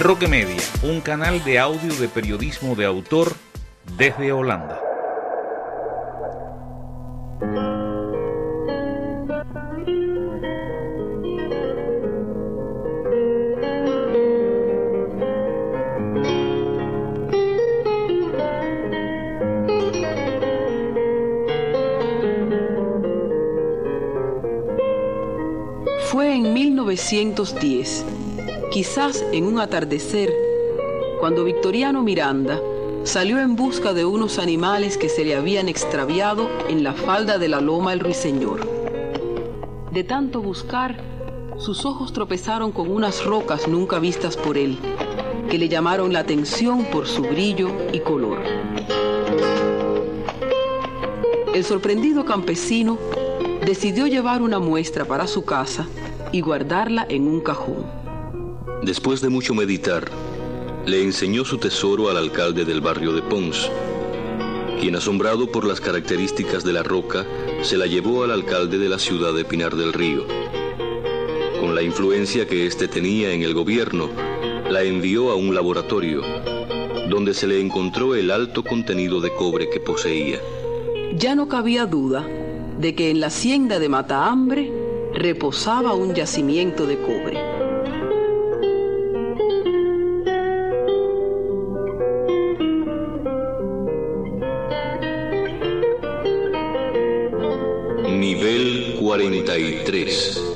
Roque Media, un canal de audio de periodismo de autor desde Holanda. Fue en 1910, quizás en un atardecer, cuando Victoriano Miranda salió en busca de unos animales que se le habían extraviado en la falda de la loma El Ruiseñor. De tanto buscar, sus ojos tropezaron con unas rocas nunca vistas por él, que le llamaron la atención por su brillo y color. El sorprendido campesino decidió llevar una muestra para su casa y guardarla en un cajón. Después de mucho meditar, le enseñó su tesoro al alcalde del barrio de Pons, quien asombrado por las características de la roca, se la llevó al alcalde de la ciudad de Pinar del Río. Con la influencia que éste tenía en el gobierno, la envió a un laboratorio, donde se le encontró el alto contenido de cobre que poseía. Ya no cabía duda de que en la hacienda de Matahambre reposaba un yacimiento de cobre. Nivel 43.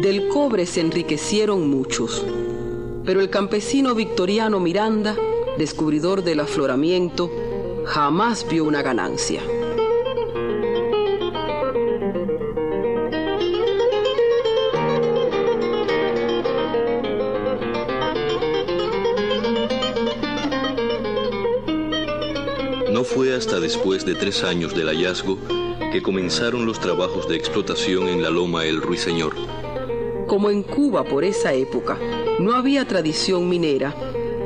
Del cobre se enriquecieron muchos, pero el campesino Victoriano Miranda, descubridor del afloramiento, jamás vio una ganancia. Después de tres años del hallazgo que comenzaron los trabajos de explotación en la loma El Ruiseñor. Como en Cuba por esa época no había tradición minera,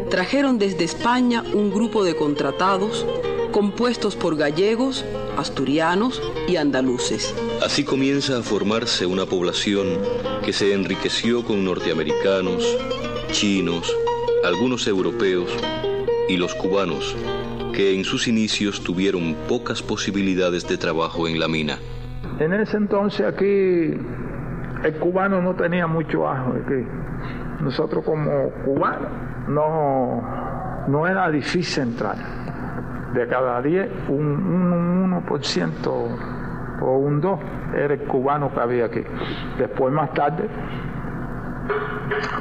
trajeron desde España un grupo de contratados compuestos por gallegos, asturianos y andaluces. Así comienza a formarse una población que se enriqueció con norteamericanos, chinos, algunos europeos y los cubanos, que en sus inicios tuvieron pocas posibilidades de trabajo en la mina. En ese entonces aquí el cubano no tenía mucho ajo. Aquí. Nosotros como cubanos no, no era difícil entrar. De cada 10, un, un 1% o un 2 era el cubano que había aquí. Después más tarde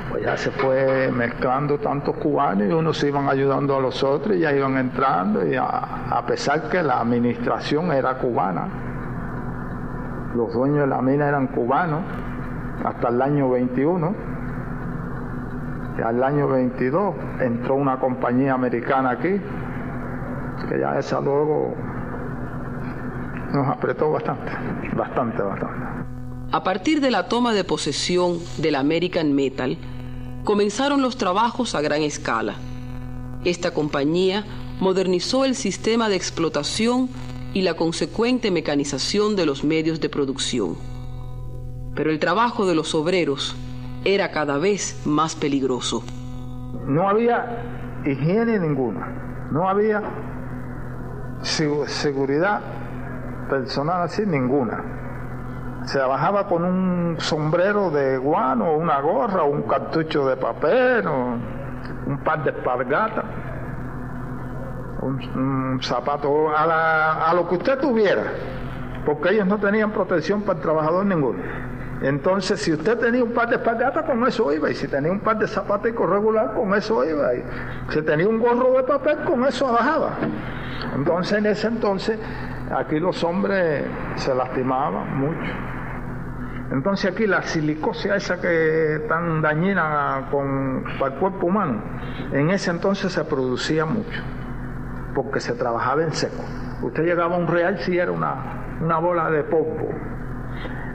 pues ya se fue mezclando tantos cubanos y unos iban ayudando a los otros y ya iban entrando y a, a pesar que la administración era cubana, los dueños de la mina eran cubanos hasta el año 21 y al año 22 entró una compañía americana aquí que ya esa luego nos apretó bastante, bastante, bastante. A partir de la toma de posesión del American Metal, comenzaron los trabajos a gran escala. Esta compañía modernizó el sistema de explotación y la consecuente mecanización de los medios de producción. Pero el trabajo de los obreros era cada vez más peligroso. No había higiene ninguna, no había seguridad personal así ninguna se trabajaba con un sombrero de guano, una gorra, un cartucho de papel, un par de espargatas, un, zapato, a, la, a, lo que usted tuviera, porque ellos no tenían protección para el trabajador ninguno. Entonces, si usted tenía un par de espalgatas, con eso iba. Y si tenía un par de zapatos regular, con eso iba. Y si tenía un gorro de papel, con eso bajaba. Entonces, en ese entonces, aquí los hombres se lastimaban mucho. Entonces aquí la silicosia esa que tan dañina con, para el cuerpo humano, en ese entonces se producía mucho, porque se trabajaba en seco. Usted llegaba a un real si era una, una bola de polvo.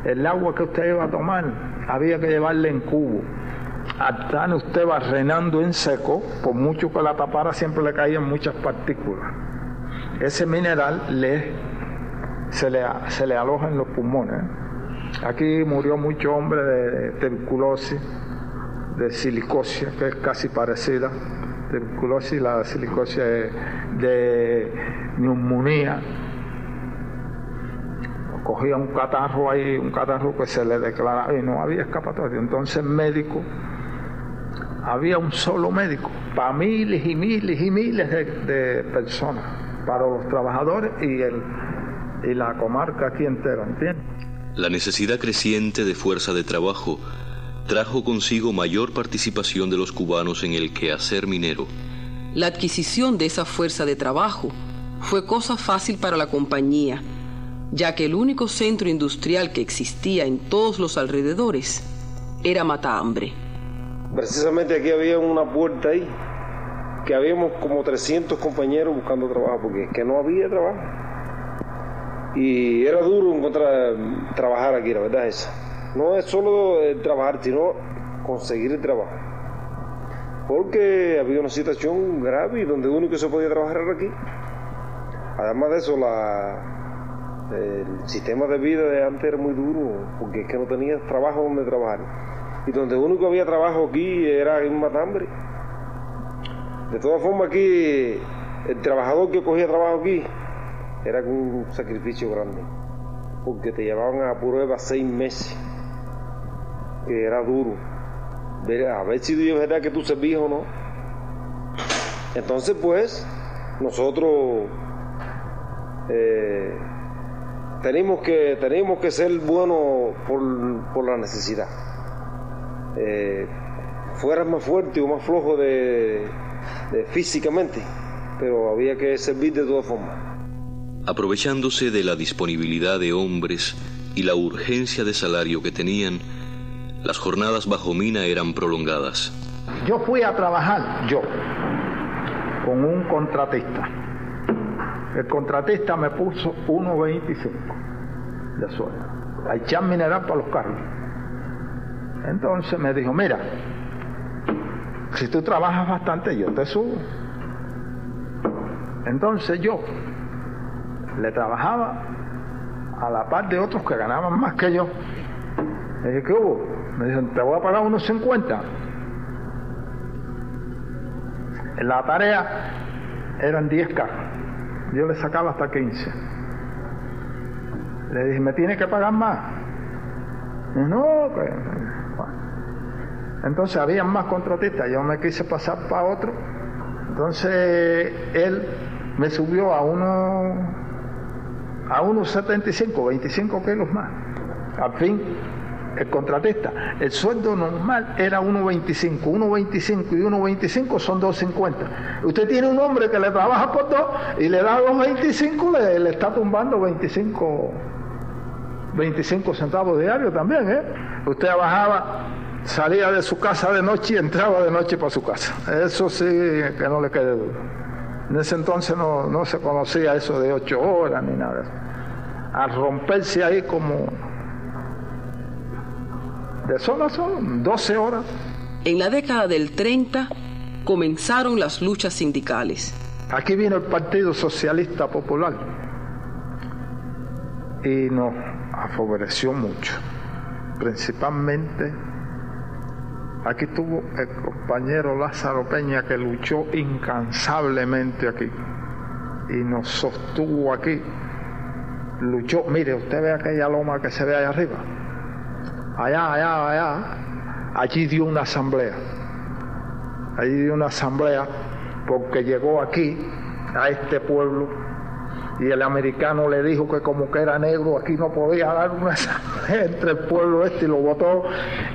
El agua que usted iba a tomar había que llevarle en cubo. Hasta usted va renando en seco, por mucho que la tapara siempre le caían muchas partículas. Ese mineral le, se, le, se le aloja en los pulmones. Aquí murió mucho hombre de tuberculosis, de silicosia, que es casi parecida. Tuberculosis, la silicosia es de neumonía. Cogía un catarro ahí, un catarro que se le declaraba y no había escapatoria. Entonces médico, había un solo médico para miles y miles y miles de, de personas, para los trabajadores y, el, y la comarca aquí entera, ¿entiendes? La necesidad creciente de fuerza de trabajo trajo consigo mayor participación de los cubanos en el quehacer minero. La adquisición de esa fuerza de trabajo fue cosa fácil para la compañía, ya que el único centro industrial que existía en todos los alrededores era Matahambre. Precisamente aquí había una puerta ahí, que habíamos como 300 compañeros buscando trabajo, porque es que no había trabajo. Y era duro encontrar trabajar aquí, la verdad es esa. No es solo trabajar, sino conseguir el trabajo. Porque había una situación grave y donde único se podía trabajar era aquí. Además de eso, la, el sistema de vida de antes era muy duro, porque es que no tenía trabajo donde trabajar. Y donde único había trabajo aquí era en Matambre. De todas formas, aquí, el trabajador que cogía trabajo aquí, era un sacrificio grande, porque te llevaban a prueba seis meses, que era duro, a ver si es verdad que tú servías o no. Entonces, pues, nosotros eh, tenemos, que, tenemos que ser buenos por, por la necesidad. Eh, fueras más fuerte o más flojo de físicamente, pero había que servir de todas formas. Aprovechándose de la disponibilidad de hombres y la urgencia de salario que tenían, las jornadas bajo mina eran prolongadas. Yo fui a trabajar, yo, con un contratista. El contratista me puso 1.25 de sueldo, a echar mineral para los carros. Entonces me dijo, mira, si tú trabajas bastante, yo te subo. Entonces yo le trabajaba a la par de otros que ganaban más que yo. Le dije, ¿qué hubo? Me dijeron, te voy a pagar unos 50. En la tarea eran 10 carros. Yo le sacaba hasta 15. Le dije, ¿me tiene que pagar más? No, que... Entonces había más contratistas. Yo me quise pasar para otro. Entonces él me subió a uno a unos 75, 25 kilos más. Al fin, el contratista, el sueldo normal era 1.25, 1.25 y 1.25 son 2.50. Usted tiene un hombre que le trabaja por dos y le da 2.25, le, le está tumbando 25, 25 centavos diarios también. ¿eh? Usted bajaba, salía de su casa de noche y entraba de noche para su casa. Eso sí que no le quede duda. En ese entonces no, no se conocía eso de 8 horas ni nada. Al romperse ahí como de sol a sol, 12 horas. En la década del 30 comenzaron las luchas sindicales. Aquí vino el Partido Socialista Popular y nos favoreció mucho, principalmente Aquí estuvo el compañero Lázaro Peña que luchó incansablemente aquí y nos sostuvo aquí. Luchó, mire, usted ve aquella loma que se ve allá arriba. Allá, allá, allá. Allí dio una asamblea. Allí dio una asamblea porque llegó aquí, a este pueblo, y el americano le dijo que como que era negro aquí no podía dar una asamblea entre el pueblo este y lo votó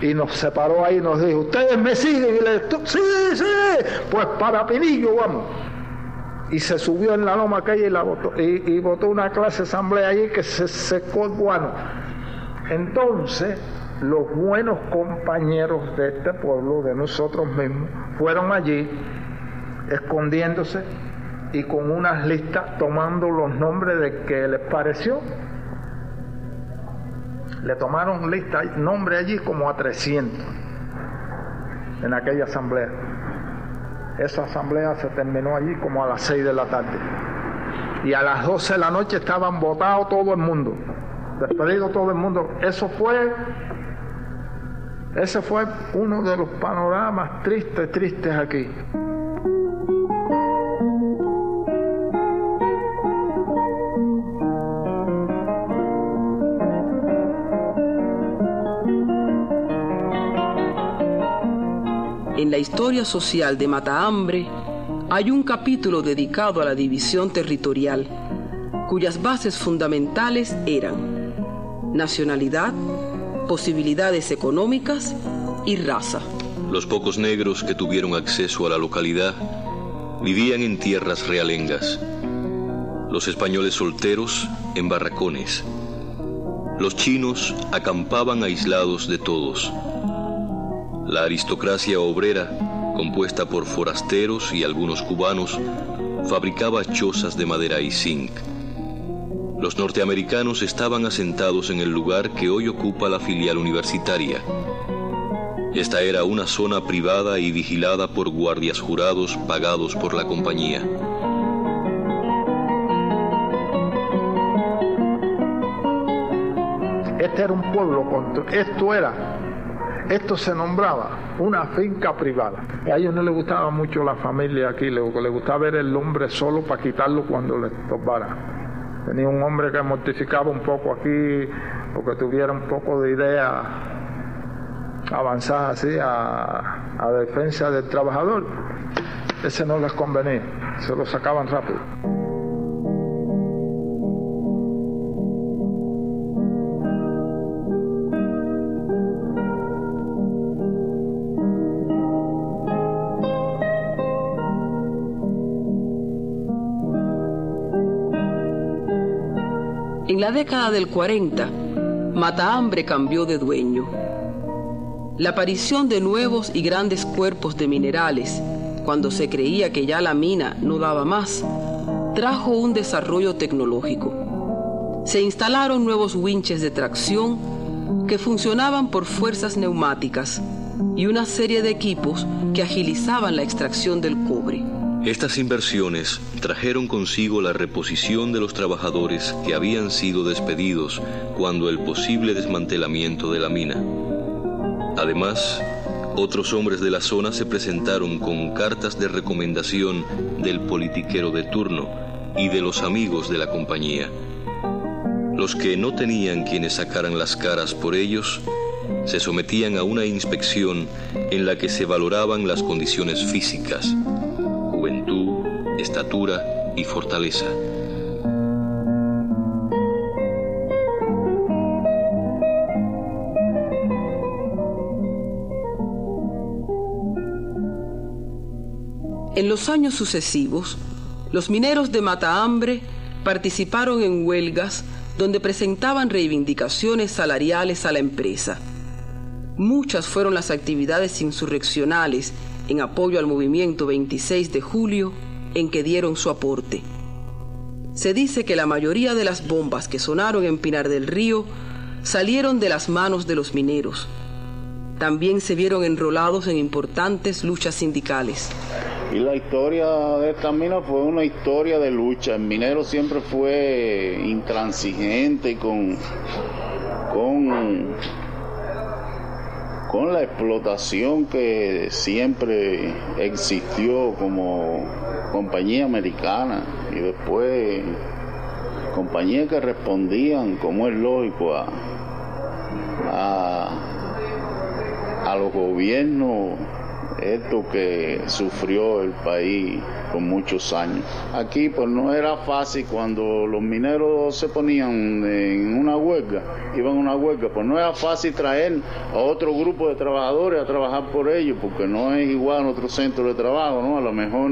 y nos separó ahí y nos dijo, ustedes me siguen y le sí, sí, pues para Pinillo vamos. Y se subió en la loma calle y la votó, y, votó una clase de asamblea allí que se secó el guano. Entonces, los buenos compañeros de este pueblo, de nosotros mismos, fueron allí escondiéndose y con unas listas tomando los nombres de que les pareció. Le tomaron lista, nombre allí como a 300 en aquella asamblea. Esa asamblea se terminó allí como a las 6 de la tarde. Y a las 12 de la noche estaban votados todo el mundo, despedido todo el mundo. Eso fue, ese fue uno de los panoramas tristes, tristes aquí. En la historia social de Matahambre hay un capítulo dedicado a la división territorial, cuyas bases fundamentales eran nacionalidad, posibilidades económicas y raza. Los pocos negros que tuvieron acceso a la localidad vivían en tierras realengas, los españoles solteros en barracones, los chinos acampaban aislados de todos, la aristocracia obrera, compuesta por forasteros y algunos cubanos, fabricaba chozas de madera y zinc. Los norteamericanos estaban asentados en el lugar que hoy ocupa la filial universitaria. Esta era una zona privada y vigilada por guardias jurados pagados por la compañía. Este era un pueblo, esto era esto se nombraba una finca privada. A ellos no les gustaba mucho la familia aquí, les, gustaba ver el hombre solo para quitarlo cuando les topara. Tenía un hombre que mortificaba un poco aquí, porque tuviera un poco de idea avanzada así a, a defensa del trabajador. Ese no les convenía, se lo sacaban rápido. En la década del 40, Matahambre cambió de dueño. La aparición de nuevos y grandes cuerpos de minerales, cuando se creía que ya la mina no daba más, trajo un desarrollo tecnológico. Se instalaron nuevos winches de tracción que funcionaban por fuerzas neumáticas y una serie de equipos que agilizaban la extracción del cobre. Estas inversiones trajeron consigo la reposición de los trabajadores que habían sido despedidos cuando el posible desmantelamiento de la mina. Además, otros hombres de la zona se presentaron con cartas de recomendación del politiquero de turno y de los amigos de la compañía. Los que no tenían quienes sacaran las caras por ellos se sometían a una inspección en la que se valoraban las condiciones físicas, estatura y fortaleza. En los años sucesivos, los mineros de Matahambre participaron en huelgas donde presentaban reivindicaciones salariales a la empresa. Muchas fueron las actividades insurreccionales en apoyo al movimiento 26 de julio en que dieron su aporte. Se dice que la mayoría de las bombas que sonaron en Pinar del Río salieron de las manos de los mineros. También se vieron enrolados en importantes luchas sindicales. Y la historia de esta mina fue una historia de lucha. El minero siempre fue intransigente con, con, con la explotación que siempre existió como compañía americana y después compañías que respondían, como es lógico, a, a, los gobiernos esto que sufrió el país por muchos años. Aquí pues no era fácil cuando los mineros se ponían en una huelga, iban a una huelga, pues no era fácil traer a otro grupo de trabajadores a trabajar por ellos, porque no es igual en otro centro de trabajo, ¿no? A lo mejor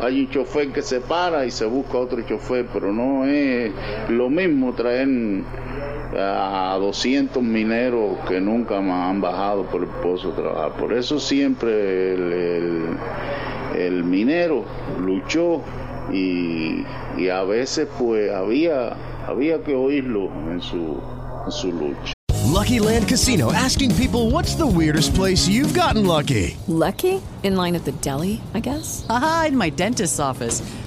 hay un chofer que se para y se busca otro chofer, pero no es lo mismo traer a 200 mineros que nunca más han bajado por el pozo de trabajar. Por eso siempre el, el, minero luchó y, y, a veces pues había, había que oírlo en su, en su lucha. Lucky Land Casino asking people what's the weirdest place you've gotten lucky. Lucky? In line at the deli, I guess. Aha, in my dentist's office.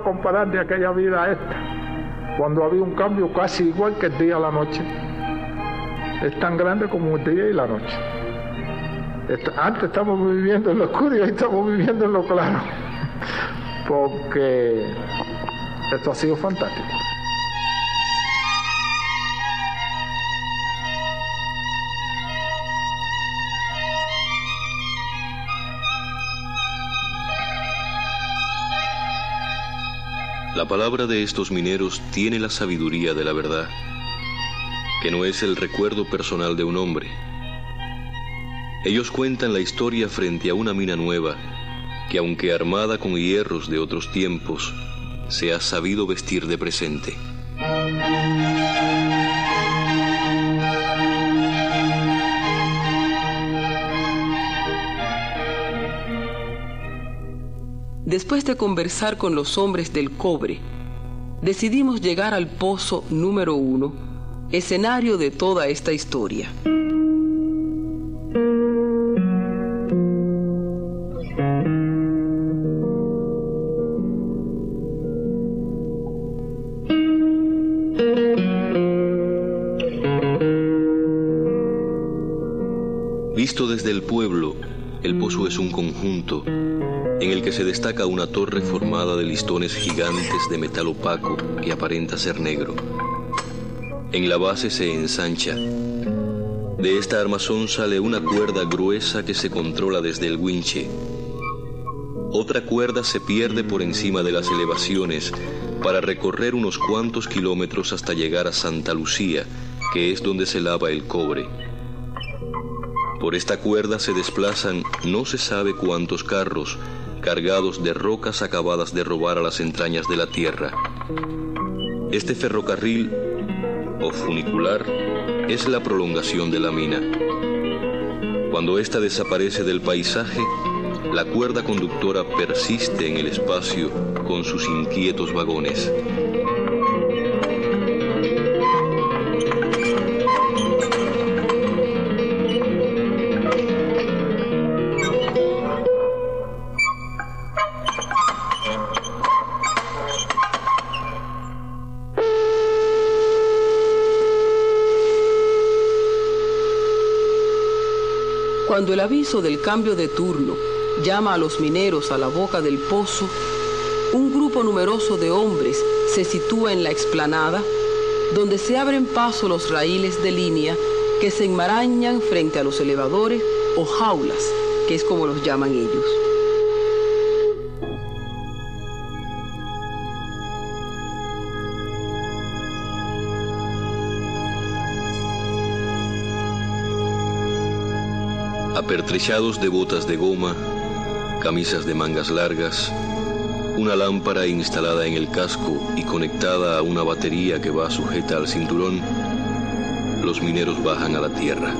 A comparar de aquella vida a esta? Cuando había un cambio casi igual que el día a la noche. Es tan grande como el día y la noche. Antes estamos viviendo en lo oscuro y hoy estamos viviendo en lo claro. Porque esto ha sido fantástico. La palabra de estos mineros tiene la sabiduría de la verdad, que no es el recuerdo personal de un hombre. Ellos cuentan la historia frente a una mina nueva, que aunque armada con hierros de otros tiempos, se ha sabido vestir de presente. Después de conversar con los hombres del cobre, decidimos llegar al pozo número uno, escenario de toda esta historia. En el que se destaca una torre formada de listones gigantes de metal opaco que aparenta ser negro. En la base se ensancha. De esta armazón sale una cuerda gruesa que se controla desde el winche. Otra cuerda se pierde por encima de las elevaciones para recorrer unos cuantos kilómetros hasta llegar a Santa Lucía, que es donde se lava el cobre. Por esta cuerda se desplazan no se sabe cuántos carros, cargados de rocas acabadas de robar a las entrañas de la tierra. Este ferrocarril o funicular es la prolongación de la mina. Cuando ésta desaparece del paisaje, la cuerda conductora persiste en el espacio con sus inquietos vagones. El aviso del cambio de turno llama a los mineros a la boca del pozo, un grupo numeroso de hombres se sitúa en la explanada, donde se abren paso los raíles de línea que se enmarañan frente a los elevadores o jaulas, que es como los llaman ellos. Apertrechados de botas de goma, camisas de mangas largas, una lámpara instalada en el casco y conectada a una batería que va sujeta al cinturón, los mineros bajan a la tierra.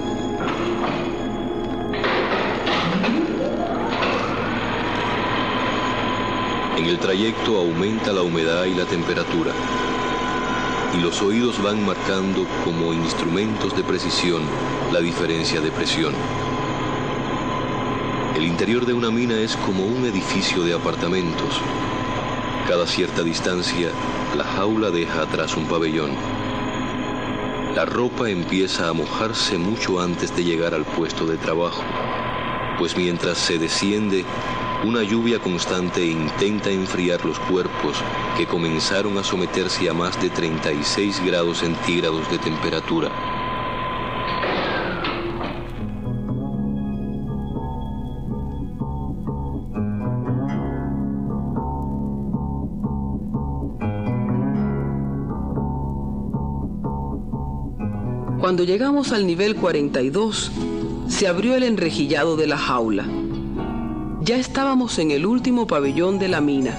En el trayecto aumenta la humedad y la temperatura. y los oídos van marcando como instrumentos de precisión la diferencia de presión. El interior de una mina es como un edificio de apartamentos. Cada cierta distancia, la jaula deja atrás un pabellón. La ropa empieza a mojarse mucho antes de llegar al puesto de trabajo, pues mientras se desciende, una lluvia constante intenta enfriar los cuerpos que comenzaron a someterse a más de 36 grados centígrados de temperatura. Cuando llegamos al nivel 42, se abrió el enrejillado de la jaula. Ya estábamos en el último pabellón de la mina,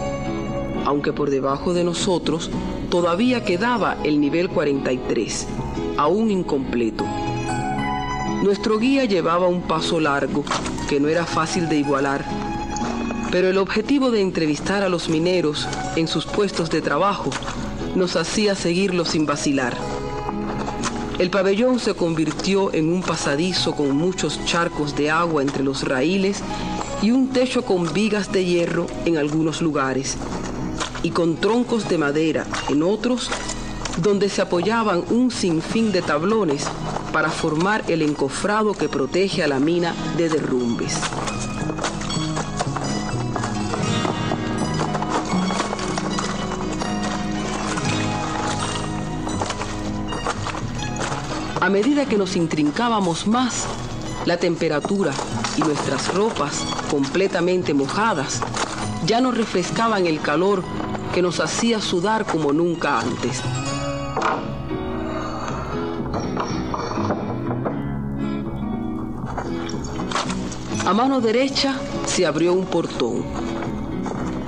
aunque por debajo de nosotros todavía quedaba el nivel 43, aún incompleto. Nuestro guía llevaba un paso largo que no era fácil de igualar, pero el objetivo de entrevistar a los mineros en sus puestos de trabajo nos hacía seguirlo sin vacilar. El pabellón se convirtió en un pasadizo con muchos charcos de agua entre los raíles y un techo con vigas de hierro en algunos lugares y con troncos de madera en otros donde se apoyaban un sinfín de tablones para formar el encofrado que protege a la mina de derrumbes. A medida que nos intrincábamos más, la temperatura y nuestras ropas completamente mojadas ya nos refrescaban el calor que nos hacía sudar como nunca antes. A mano derecha se abrió un portón.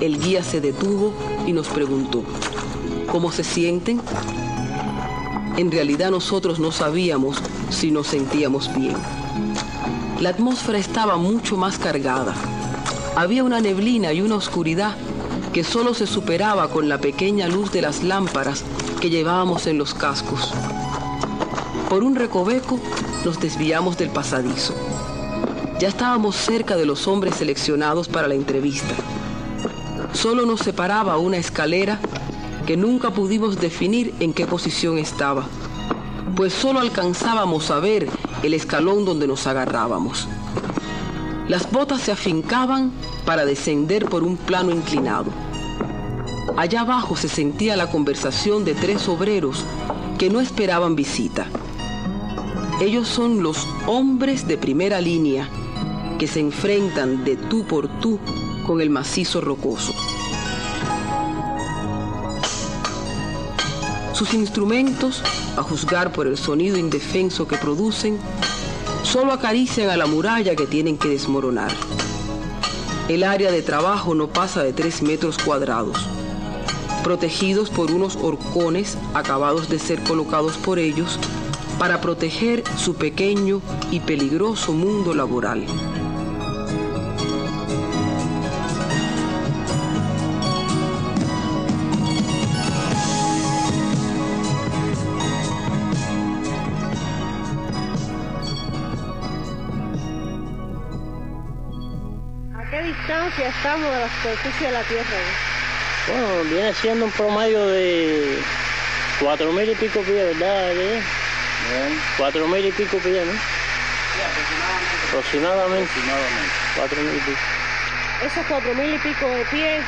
El guía se detuvo y nos preguntó, ¿cómo se sienten? En realidad nosotros no sabíamos si nos sentíamos bien. La atmósfera estaba mucho más cargada. Había una neblina y una oscuridad que solo se superaba con la pequeña luz de las lámparas que llevábamos en los cascos. Por un recoveco nos desviamos del pasadizo. Ya estábamos cerca de los hombres seleccionados para la entrevista. Solo nos separaba una escalera que nunca pudimos definir en qué posición estaba, pues solo alcanzábamos a ver el escalón donde nos agarrábamos. Las botas se afincaban para descender por un plano inclinado. Allá abajo se sentía la conversación de tres obreros que no esperaban visita. Ellos son los hombres de primera línea que se enfrentan de tú por tú con el macizo rocoso. Sus instrumentos, a juzgar por el sonido indefenso que producen, solo acarician a la muralla que tienen que desmoronar. El área de trabajo no pasa de 3 metros cuadrados, protegidos por unos horcones acabados de ser colocados por ellos para proteger su pequeño y peligroso mundo laboral. Estamos de la superficie de la Tierra? Bueno, viene siendo un promedio de cuatro mil y pico pies, ¿verdad? Cuatro mil y pico pies, ¿no? Aproximadamente. Cuatro mil y pico. Esos cuatro mil y pico de pies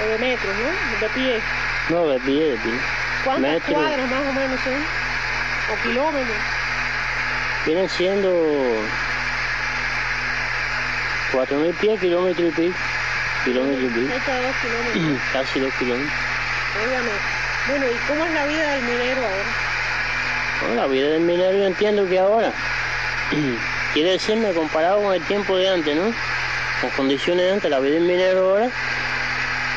o de metros, ¿no? De pies. No, de pie, de pie. ¿Cuántos Metro. cuadros más o menos son? ¿O kilómetros? Vienen siendo cuatro mil pies, kilómetro y pico. Kilómetro y pico. Casi dos kilómetros. Óigame. Bueno, ¿y cómo es la vida del minero ahora? Bueno, la vida del minero yo entiendo que ahora, quiere decirme comparado con el tiempo de antes, ¿no? Con condiciones de antes, la vida del minero ahora,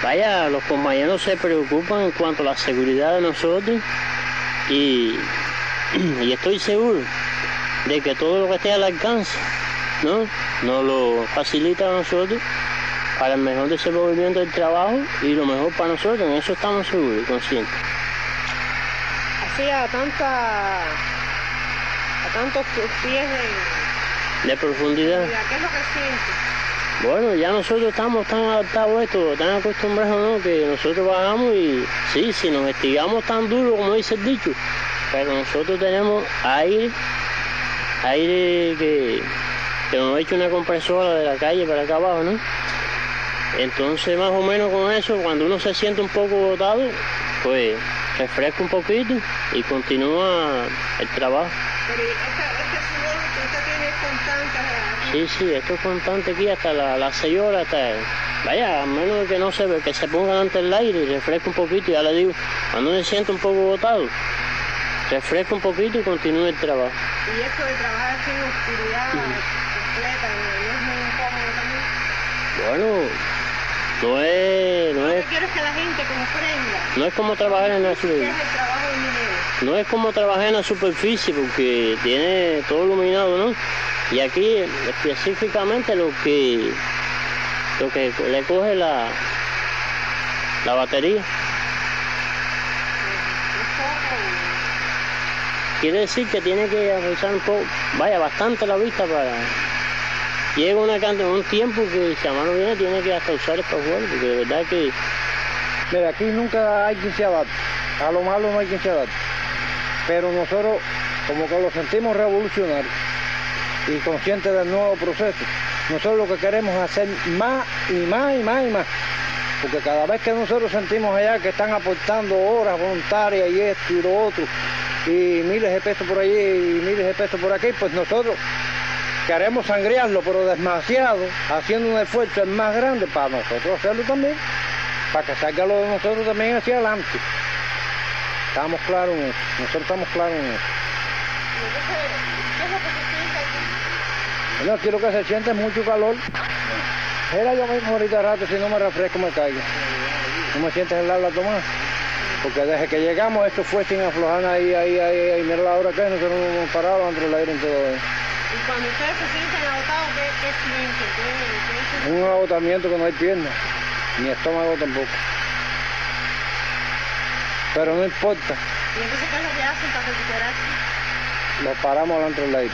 vaya, los compañeros se preocupan en cuanto a la seguridad de nosotros y, y estoy seguro de que todo lo que esté al alcance, ¿no? Nos lo facilita a nosotros para el mejor desenvolvimiento del trabajo y lo mejor para nosotros, en eso estamos seguros y conscientes. así a tanta a tantos pies de, de profundidad. ¿Qué es lo que sientes? Bueno, ya nosotros estamos tan adaptados a esto, tan acostumbrados, ¿no? Que nosotros bajamos y sí, si nos estigamos tan duro como dice el dicho, pero nosotros tenemos aire, aire que, que nos ha hecho una compresora de la calle para acá abajo, ¿no? Entonces más o menos con eso, cuando uno se siente un poco botado, pues refresca un poquito y continúa el trabajo. Pero este, este sudor que usted tiene es constante. Sí, sí, esto es constante aquí hasta la- las 6 horas, hasta, vaya, a menos que no se ve, que se ponga ante el aire y refresca un poquito, ya le digo, cuando uno se siente un poco botado, refresca un poquito y continúa el trabajo. Y esto de trabajar así en oscuridad completa, ¿no es muy incómodo también? Bueno, no es, no Lo es, que quiero es que la gente comprenda no es como trabajar en la minero. No es como trabajar en la superficie porque tiene todo iluminado, ¿no? Y aquí específicamente lo que lo que le coge la la batería. Quiere decir que tiene que ajustar un poco, vaya, bastante la vista para... Llega una un tiempo que si a mano viene tiene que hasta usar espejuelos, porque de verdad que... Mira, aquí nunca hay quien se adapte. A lo malo no hay quien se adapte. Pero nosotros, como que lo sentimos revolucionario y conscientes del nuevo proceso, nosotros lo que queremos es hacer más y más y más y más. Porque cada vez que nosotros sentimos allá que están aportando horas voluntarias y esto y lo otro, y miles de pesos por allí y miles de pesos por aquí, pues nosotros queremos sangrearlo, pero demasiado, haciendo un esfuerzo el más grande para nosotros hacerlo también, para que salga lo de nosotros también hacia adelante. Estamos claros en eso, nosotros estamos claros en eso. Bueno, aquí lo que se siente es mucho calor. Era yo mismo ahorita rato, si no me refresco me caigo. No me sientes el habla tomar. Porque desde que llegamos esto fue sin aflojar ahí, ahí, ahí, ahí. Mira la hora que es, nosotros nos hemos parado entre el aire en todo eso. Y cuando ustedes se sienten agotados, ¿qué, qué sienten? ¿Qué, qué Un agotamiento que no hay piernas, ni estómago tampoco. Pero no importa, ¿Y entonces qué es lo que hacen para recuperarse? nos paramos delante del aire.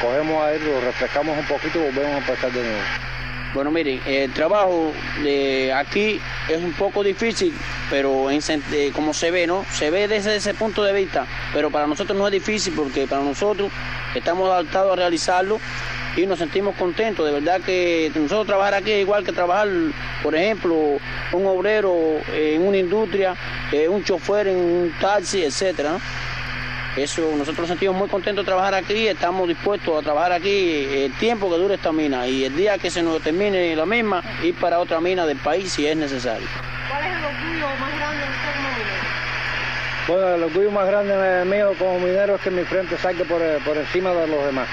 Cogemos aire, lo refrescamos un poquito y volvemos a empezar de nuevo. Bueno, miren, el trabajo de aquí es un poco difícil, pero en eh, como se ve, ¿no? Se ve desde ese punto de vista, pero para nosotros no es difícil porque para nosotros estamos adaptados a realizarlo y nos sentimos contentos. De verdad que nosotros trabajar aquí es igual que trabajar, por ejemplo, un obrero en una industria, eh, un chofer en un taxi, etcétera, ¿no? Eso, nosotros nos sentimos muy contentos de trabajar aquí, estamos dispuestos a trabajar aquí el tiempo que dure esta mina y el día que se nos termine la misma, ir para otra mina del país si es necesario. ¿Cuál es el orgullo más grande de usted como minero? Bueno, el orgullo más grande mío como minero es que mi frente salga por, eh, por encima de los demás.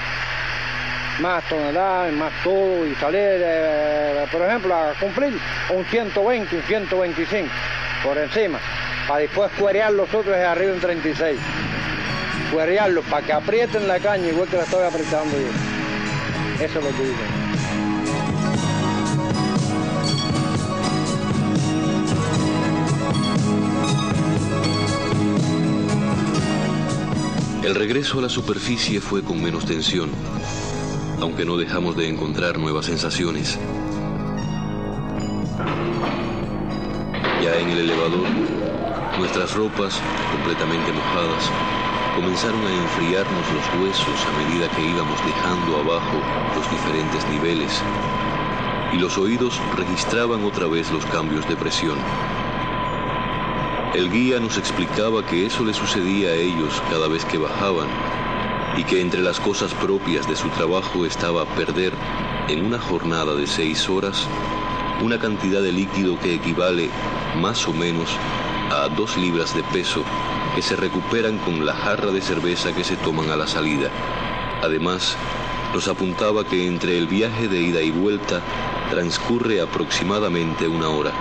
Más toneladas, más todo y salir, eh, por ejemplo, a cumplir un 120, un 125 por encima, para después cuerear los otros arriba en 36. Cuerearlos para que aprieten la caña igual que la estoy apretando yo. Eso es lo que digo. El regreso a la superficie fue con menos tensión, aunque no dejamos de encontrar nuevas sensaciones. Ya en el elevador, nuestras ropas, completamente mojadas, comenzaron a enfriarnos los huesos a medida que íbamos dejando abajo los diferentes niveles, y los oídos registraban otra vez los cambios de presión. El guía nos explicaba que eso le sucedía a ellos cada vez que bajaban y que entre las cosas propias de su trabajo estaba perder en una jornada de seis horas una cantidad de líquido que equivale más o menos a dos libras de peso que se recuperan con la jarra de cerveza que se toman a la salida. Además, nos apuntaba que entre el viaje de ida y vuelta transcurre aproximadamente una hora.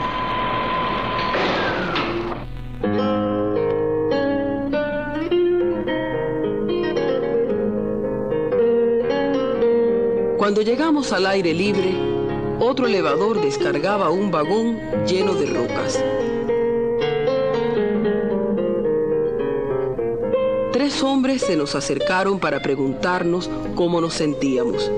Cuando llegamos al aire libre, otro elevador descargaba un vagón lleno de rocas. Tres hombres se nos acercaron para preguntarnos cómo nos sentíamos.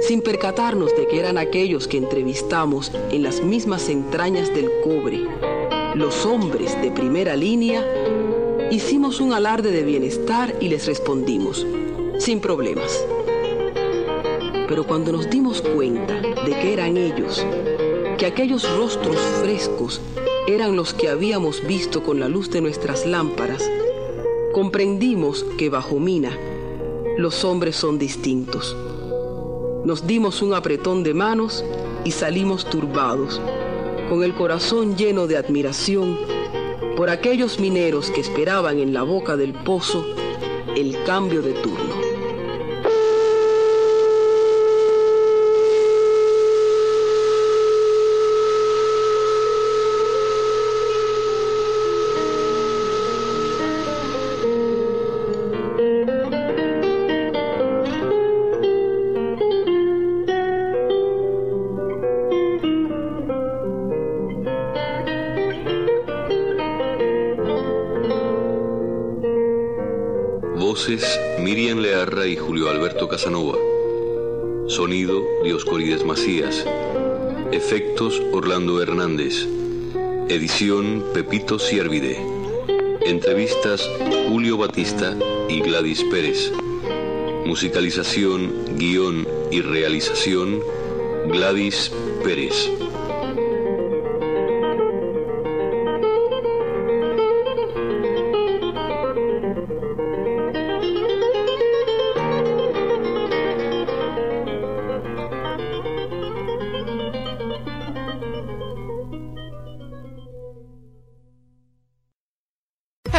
Sin percatarnos de que eran aquellos que entrevistamos en las mismas entrañas del cobre, los hombres de primera línea, hicimos un alarde de bienestar y les respondimos, sin problemas. Pero cuando nos dimos cuenta de que eran ellos, que aquellos rostros frescos eran los que habíamos visto con la luz de nuestras lámparas, comprendimos que bajo Mina los hombres son distintos. Nos dimos un apretón de manos y salimos turbados, con el corazón lleno de admiración por aquellos mineros que esperaban en la boca del pozo el cambio de turno. Casanova. Sonido Dioscorides Macías. Efectos Orlando Hernández. Edición Pepito Ciervide. Entrevistas Julio Batista y Gladys Pérez. Musicalización, guion y realización Gladys Pérez.